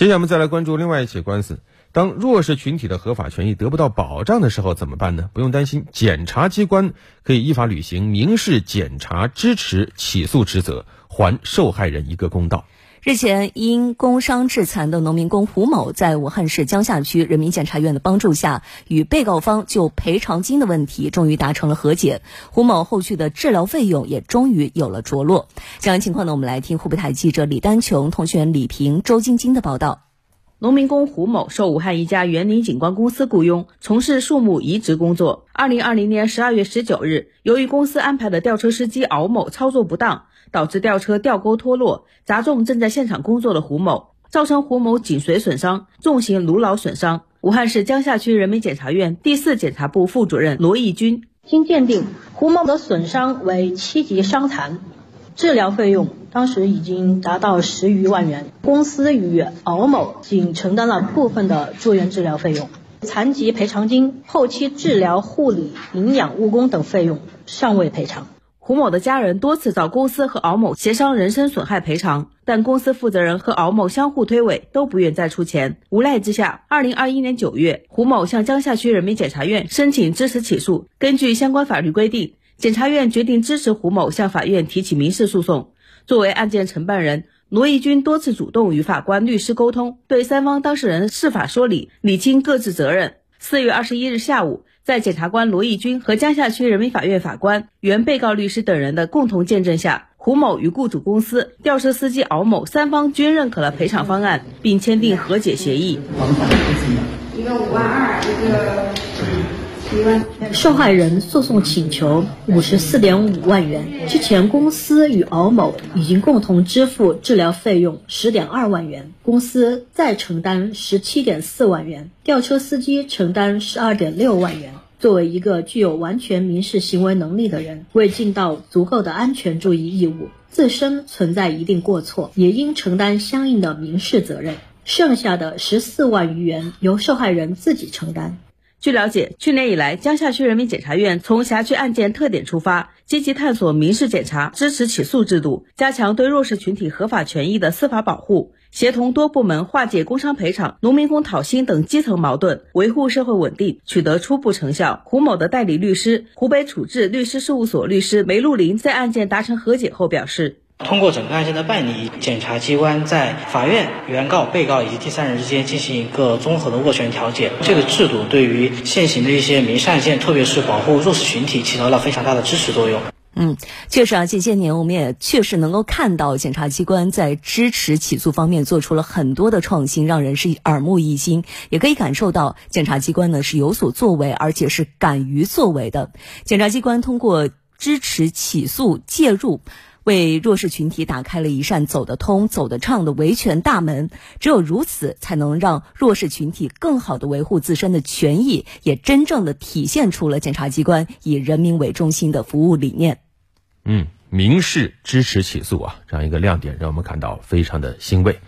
接下来我们再来关注另外一起官司。当弱势群体的合法权益得不到保障的时候，怎么办呢？不用担心，检察机关可以依法履行民事检察支持起诉职责，还受害人一个公道。日前，因工伤致残的农民工胡某，在武汉市江夏区人民检察院的帮助下，与被告方就赔偿金的问题终于达成了和解。胡某后续的治疗费用也终于有了着落。相关情况呢，我们来听湖北台记者李丹琼、通讯员李平、周晶晶的报道。农民工胡某受武汉一家园林景观公司雇佣，从事树木移植工作。二零二零年十二月十九日，由于公司安排的吊车司机敖某操作不当，导致吊车吊钩脱落，砸中正在现场工作的胡某，造成胡某颈髓损伤、重型颅脑损伤。武汉市江夏区人民检察院第四检察部副主任罗义军，经鉴定，胡某的损伤为七级伤残。治疗费用当时已经达到十余万元，公司与敖某仅承担了部分的住院治疗费用，残疾赔偿金、后期治疗护理、营养误工等费用尚未赔偿。胡某的家人多次找公司和敖某协商人身损害赔偿，但公司负责人和敖某相互推诿，都不愿再出钱。无奈之下，二零二一年九月，胡某向江夏区人民检察院申请支持起诉。根据相关法律规定。检察院决定支持胡某向法院提起民事诉讼。作为案件承办人，罗义军多次主动与法官、律师沟通，对三方当事人释法说理，理清各自责任。四月二十一日下午，在检察官罗义军和江夏区人民法院法官、原被告律师等人的共同见证下，胡某与雇主公司、吊车司机敖某三方均认可了赔偿方案，并签订和解协议。一个五万二，一个。受害人诉讼请求五十四点五万元。之前公司与敖某已经共同支付治疗费用十点二万元，公司再承担十七点四万元，吊车司机承担十二点六万元。作为一个具有完全民事行为能力的人，未尽到足够的安全注意义务，自身存在一定过错，也应承担相应的民事责任。剩下的十四万余元由受害人自己承担。据了解，去年以来，江夏区人民检察院从辖区案件特点出发，积极探索民事检察支持起诉制度，加强对弱势群体合法权益的司法保护，协同多部门化解工伤赔偿、农民工讨薪等基层矛盾，维护社会稳定，取得初步成效。胡某的代理律师、湖北处置律师事务所律师梅露林在案件达成和解后表示。通过整个案件的办理，检察机关在法院、原告、被告以及第三人之间进行一个综合的斡旋调解。这个制度对于现行的一些民事案件，特别是保护弱势群体，起到了非常大的支持作用。嗯，确实啊，这些年我们也确实能够看到，检察机关在支持起诉方面做出了很多的创新，让人是耳目一新。也可以感受到，检察机关呢是有所作为，而且是敢于作为的。检察机关通过支持起诉介入。为弱势群体打开了一扇走得通、走得畅的维权大门。只有如此，才能让弱势群体更好的维护自身的权益，也真正的体现出了检察机关以人民为中心的服务理念。嗯，民事支持起诉啊，这样一个亮点，让我们感到非常的欣慰。